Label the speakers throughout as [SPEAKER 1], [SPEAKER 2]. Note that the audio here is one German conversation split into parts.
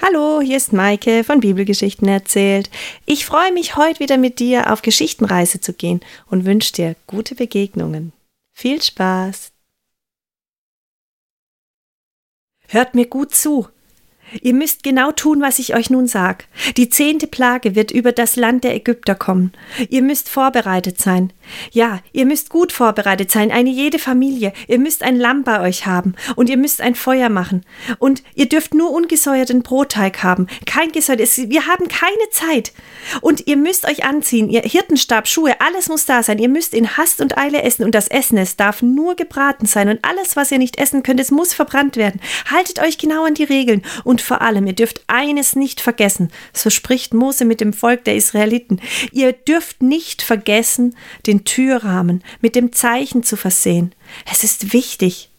[SPEAKER 1] Hallo, hier ist Maike von Bibelgeschichten erzählt. Ich freue mich, heute wieder mit dir auf Geschichtenreise zu gehen und wünsche dir gute Begegnungen. Viel Spaß! Hört mir gut zu. Ihr müsst genau tun, was ich euch nun sag. Die zehnte Plage wird über das Land der Ägypter kommen. Ihr müsst vorbereitet sein. Ja, ihr müsst gut vorbereitet sein, eine jede Familie. Ihr müsst ein Lamm bei euch haben und ihr müsst ein Feuer machen. Und ihr dürft nur ungesäuerten Brotteig haben. Kein gesäuertes. Wir haben keine Zeit. Und ihr müsst euch anziehen. Ihr Hirtenstab, Schuhe, alles muss da sein. Ihr müsst in Hast und Eile essen und das Essen, es darf nur gebraten sein und alles, was ihr nicht essen könnt, es muss verbrannt werden. Haltet euch genau an die Regeln und und vor allem, ihr dürft eines nicht vergessen, so spricht Mose mit dem Volk der Israeliten, ihr dürft nicht vergessen, den Türrahmen mit dem Zeichen zu versehen. Es ist wichtig.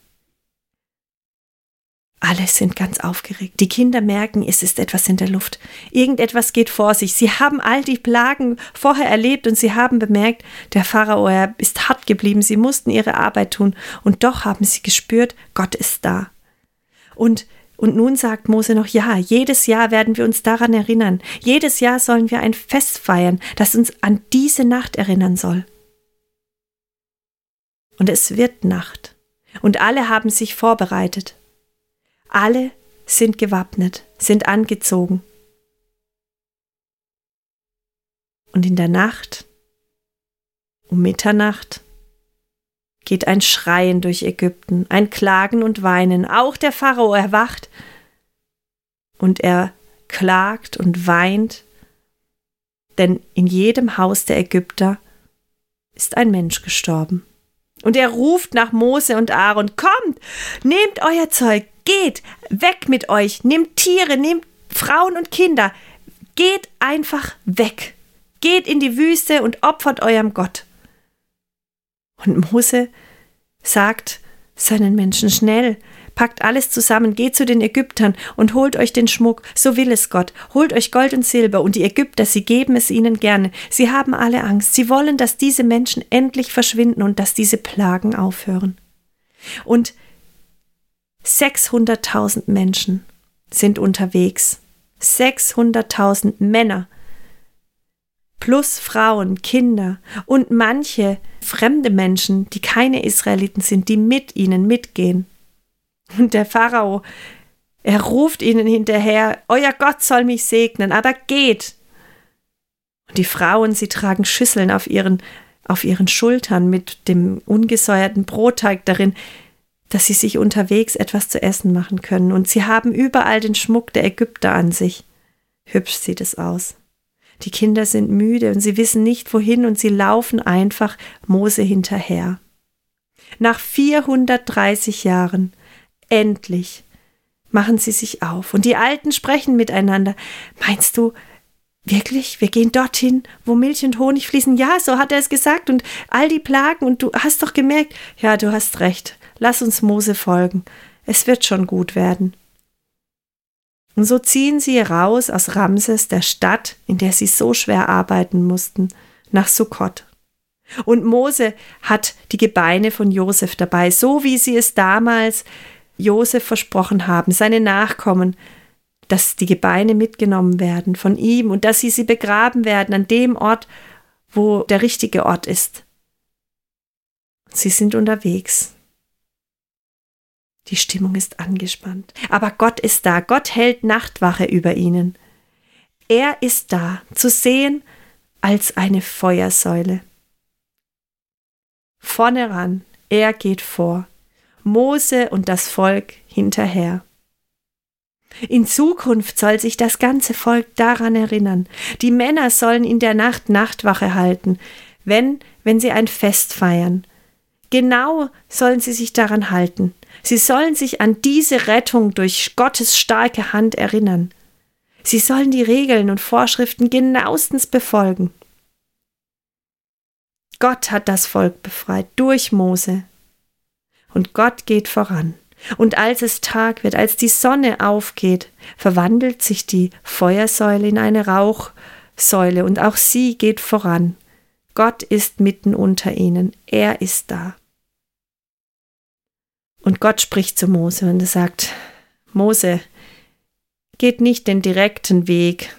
[SPEAKER 1] Alle sind ganz aufgeregt. Die Kinder merken, es ist etwas in der Luft. Irgendetwas geht vor sich. Sie haben all die Plagen vorher erlebt und sie haben bemerkt, der Pharao ist hart geblieben. Sie mussten ihre Arbeit tun und doch haben sie gespürt, Gott ist da. Und und nun sagt Mose noch, ja, jedes Jahr werden wir uns daran erinnern. Jedes Jahr sollen wir ein Fest feiern, das uns an diese Nacht erinnern soll. Und es wird Nacht. Und alle haben sich vorbereitet. Alle sind gewappnet, sind angezogen. Und in der Nacht, um Mitternacht, geht ein Schreien durch Ägypten, ein Klagen und Weinen. Auch der Pharao erwacht und er klagt und weint, denn in jedem Haus der Ägypter ist ein Mensch gestorben. Und er ruft nach Mose und Aaron, kommt, nehmt euer Zeug, geht, weg mit euch, nehmt Tiere, nehmt Frauen und Kinder, geht einfach weg, geht in die Wüste und opfert eurem Gott. Und Mose sagt seinen Menschen schnell, packt alles zusammen, geht zu den Ägyptern und holt euch den Schmuck, so will es Gott, holt euch Gold und Silber, und die Ägypter, sie geben es ihnen gerne, sie haben alle Angst, sie wollen, dass diese Menschen endlich verschwinden und dass diese Plagen aufhören. Und 600.000 Menschen sind unterwegs, 600.000 Männer, plus Frauen, Kinder und manche fremde Menschen, die keine Israeliten sind, die mit ihnen mitgehen. Und der Pharao, er ruft ihnen hinterher, Euer Gott soll mich segnen, aber geht. Und die Frauen, sie tragen Schüsseln auf ihren, auf ihren Schultern mit dem ungesäuerten Brotteig darin, dass sie sich unterwegs etwas zu essen machen können. Und sie haben überall den Schmuck der Ägypter an sich. Hübsch sieht es aus. Die Kinder sind müde und sie wissen nicht wohin und sie laufen einfach Mose hinterher. Nach 430 Jahren, endlich, machen sie sich auf und die Alten sprechen miteinander. Meinst du, Wirklich? Wir gehen dorthin, wo Milch und Honig fließen. Ja, so hat er es gesagt. Und all die Plagen. Und du hast doch gemerkt. Ja, du hast recht. Lass uns Mose folgen. Es wird schon gut werden. Und so ziehen sie raus aus Ramses, der Stadt, in der sie so schwer arbeiten mussten, nach Sukkot. Und Mose hat die Gebeine von Josef dabei, so wie sie es damals Josef versprochen haben, seine Nachkommen, dass die Gebeine mitgenommen werden von ihm und dass sie sie begraben werden an dem Ort, wo der richtige Ort ist. Sie sind unterwegs. Die Stimmung ist angespannt. Aber Gott ist da. Gott hält Nachtwache über ihnen. Er ist da, zu sehen als eine Feuersäule. Vorne ran, er geht vor. Mose und das Volk hinterher. In Zukunft soll sich das ganze Volk daran erinnern. Die Männer sollen in der Nacht Nachtwache halten, wenn, wenn sie ein Fest feiern. Genau sollen sie sich daran halten. Sie sollen sich an diese Rettung durch Gottes starke Hand erinnern. Sie sollen die Regeln und Vorschriften genauestens befolgen. Gott hat das Volk befreit durch Mose. Und Gott geht voran. Und als es Tag wird, als die Sonne aufgeht, verwandelt sich die Feuersäule in eine Rauchsäule und auch sie geht voran. Gott ist mitten unter ihnen, er ist da. Und Gott spricht zu Mose und er sagt, Mose, geht nicht den direkten Weg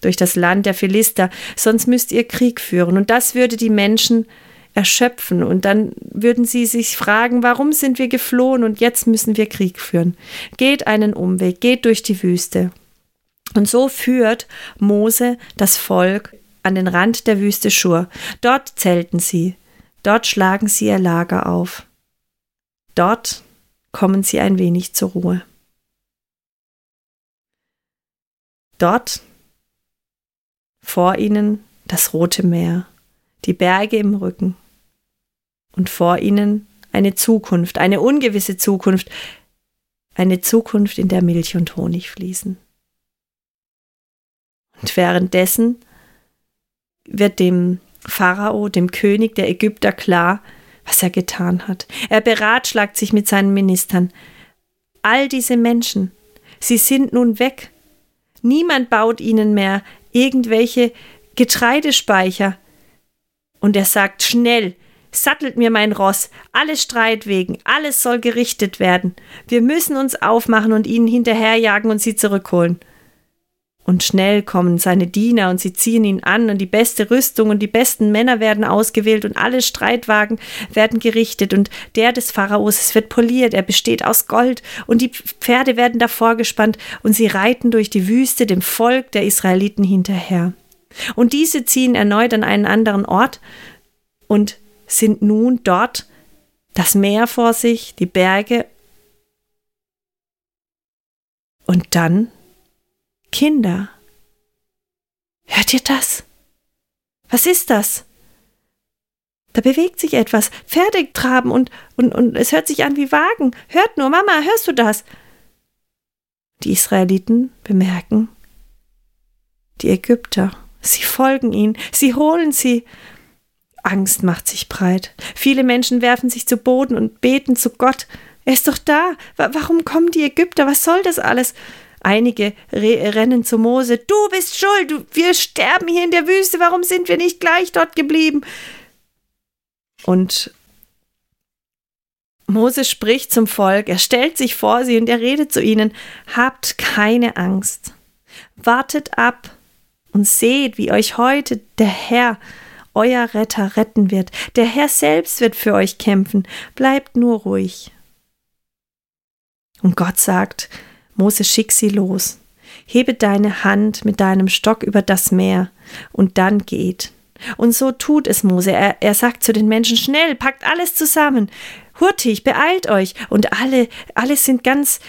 [SPEAKER 1] durch das Land der Philister, sonst müsst ihr Krieg führen. Und das würde die Menschen erschöpfen. Und dann würden sie sich fragen, warum sind wir geflohen und jetzt müssen wir Krieg führen. Geht einen Umweg, geht durch die Wüste. Und so führt Mose das Volk an den Rand der Wüste Schur. Dort zelten sie, dort schlagen sie ihr Lager auf. Dort kommen sie ein wenig zur Ruhe. Dort vor ihnen das rote Meer, die Berge im Rücken und vor ihnen eine Zukunft, eine ungewisse Zukunft, eine Zukunft, in der Milch und Honig fließen. Und währenddessen wird dem Pharao, dem König der Ägypter, klar, was er getan hat. Er beratschlagt sich mit seinen Ministern. All diese Menschen, sie sind nun weg. Niemand baut ihnen mehr irgendwelche Getreidespeicher. Und er sagt schnell, sattelt mir mein Ross, alle Streitwegen, alles soll gerichtet werden. Wir müssen uns aufmachen und ihnen hinterherjagen und sie zurückholen. Und schnell kommen seine Diener und sie ziehen ihn an und die beste Rüstung und die besten Männer werden ausgewählt und alle Streitwagen werden gerichtet und der des Pharaos, wird poliert, er besteht aus Gold und die Pferde werden davor gespannt und sie reiten durch die Wüste dem Volk der Israeliten hinterher. Und diese ziehen erneut an einen anderen Ort und sind nun dort das Meer vor sich, die Berge und dann Kinder. Hört ihr das? Was ist das? Da bewegt sich etwas. Pferde traben und, und, und es hört sich an wie Wagen. Hört nur, Mama, hörst du das? Die Israeliten bemerken die Ägypter. Sie folgen ihnen, sie holen sie. Angst macht sich breit. Viele Menschen werfen sich zu Boden und beten zu Gott. Er ist doch da. Warum kommen die Ägypter? Was soll das alles? Einige rennen zu Mose. Du bist schuld. Wir sterben hier in der Wüste. Warum sind wir nicht gleich dort geblieben? Und Mose spricht zum Volk. Er stellt sich vor sie und er redet zu ihnen. Habt keine Angst. Wartet ab und seht, wie euch heute der Herr, euer Retter, retten wird. Der Herr selbst wird für euch kämpfen. Bleibt nur ruhig. Und Gott sagt, Mose, schick sie los. Hebe deine Hand mit deinem Stock über das Meer und dann geht. Und so tut es Mose. Er, er sagt zu den Menschen, schnell, packt alles zusammen. Hurtig, beeilt euch. Und alle, alle sind ganz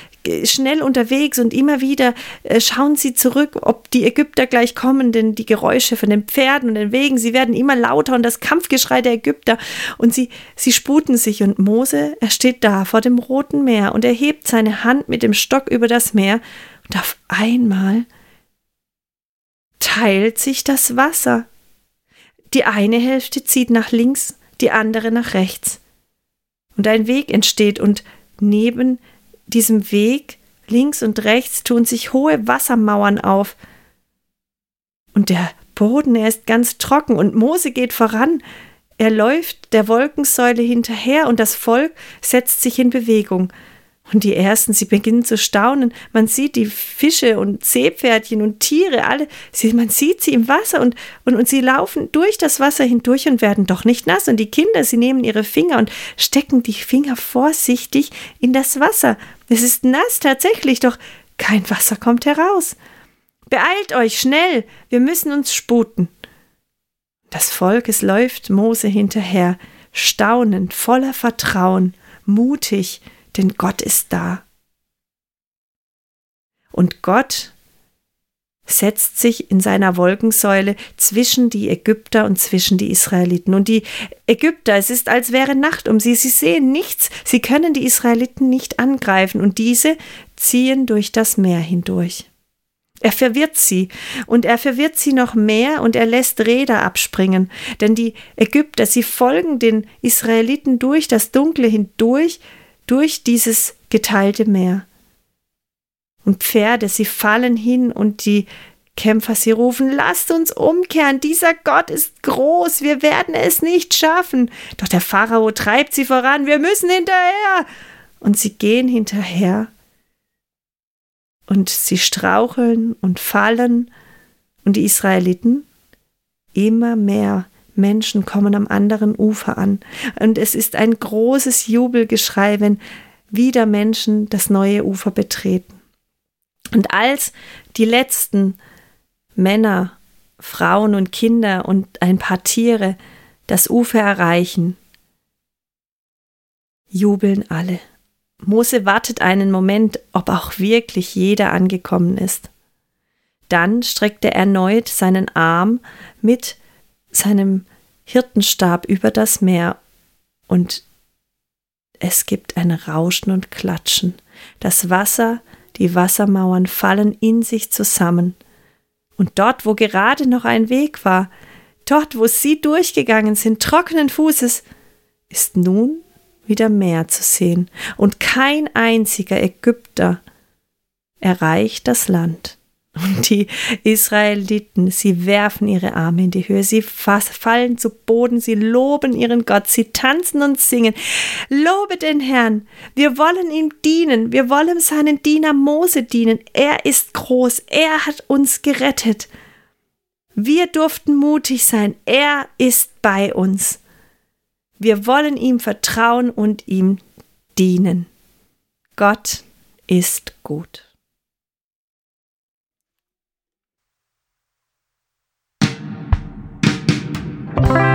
[SPEAKER 1] schnell unterwegs und immer wieder äh, schauen sie zurück, ob die Ägypter gleich kommen, denn die Geräusche von den Pferden und den Wegen, sie werden immer lauter und das Kampfgeschrei der Ägypter und sie, sie sputen sich und Mose, er steht da vor dem Roten Meer und er hebt seine Hand mit dem Stock über das Meer und auf einmal teilt sich das Wasser. Die eine Hälfte zieht nach links, die andere nach rechts. Und ein Weg entsteht und neben diesem Weg links und rechts tun sich hohe Wassermauern auf. Und der Boden, er ist ganz trocken und Mose geht voran. Er läuft der Wolkensäule hinterher und das Volk setzt sich in Bewegung. Und die ersten, sie beginnen zu staunen. Man sieht die Fische und Seepferdchen und Tiere, alle, sie, man sieht sie im Wasser und, und, und sie laufen durch das Wasser hindurch und werden doch nicht nass. Und die Kinder, sie nehmen ihre Finger und stecken die Finger vorsichtig in das Wasser. Es ist nass tatsächlich, doch kein Wasser kommt heraus. Beeilt euch schnell, wir müssen uns sputen. Das Volk, es läuft Mose hinterher, staunend, voller Vertrauen, mutig, denn Gott ist da. Und Gott setzt sich in seiner Wolkensäule zwischen die Ägypter und zwischen die Israeliten. Und die Ägypter, es ist, als wäre Nacht um sie. Sie sehen nichts. Sie können die Israeliten nicht angreifen. Und diese ziehen durch das Meer hindurch. Er verwirrt sie und er verwirrt sie noch mehr und er lässt Räder abspringen, denn die Ägypter, sie folgen den Israeliten durch das Dunkle hindurch, durch dieses geteilte Meer. Und Pferde, sie fallen hin und die Kämpfer, sie rufen, lasst uns umkehren, dieser Gott ist groß, wir werden es nicht schaffen. Doch der Pharao treibt sie voran, wir müssen hinterher. Und sie gehen hinterher. und sie straucheln und fallen und die Israeliten immer mehr Menschen kommen am anderen Ufer an und es ist ein großes Jubelgeschrei, wenn wieder Menschen das neue Ufer betreten. Und als die letzten Männer, Frauen und Kinder und ein paar Tiere das Ufer erreichen, jubeln alle. Mose wartet einen Moment, ob auch wirklich jeder angekommen ist. Dann streckt er erneut seinen Arm mit seinem Hirtenstab über das Meer und es gibt ein Rauschen und Klatschen. Das Wasser, die Wassermauern fallen in sich zusammen. Und dort, wo gerade noch ein Weg war, dort, wo sie durchgegangen sind, trockenen Fußes, ist nun wieder Meer zu sehen, und kein einziger Ägypter erreicht das Land. Und die Israeliten, sie werfen ihre Arme in die Höhe, sie fallen zu Boden, sie loben ihren Gott, sie tanzen und singen. Lobe den Herrn, wir wollen ihm dienen, wir wollen seinen Diener Mose dienen. Er ist groß, er hat uns gerettet. Wir durften mutig sein, er ist bei uns. Wir wollen ihm vertrauen und ihm dienen. Gott ist gut. Bye.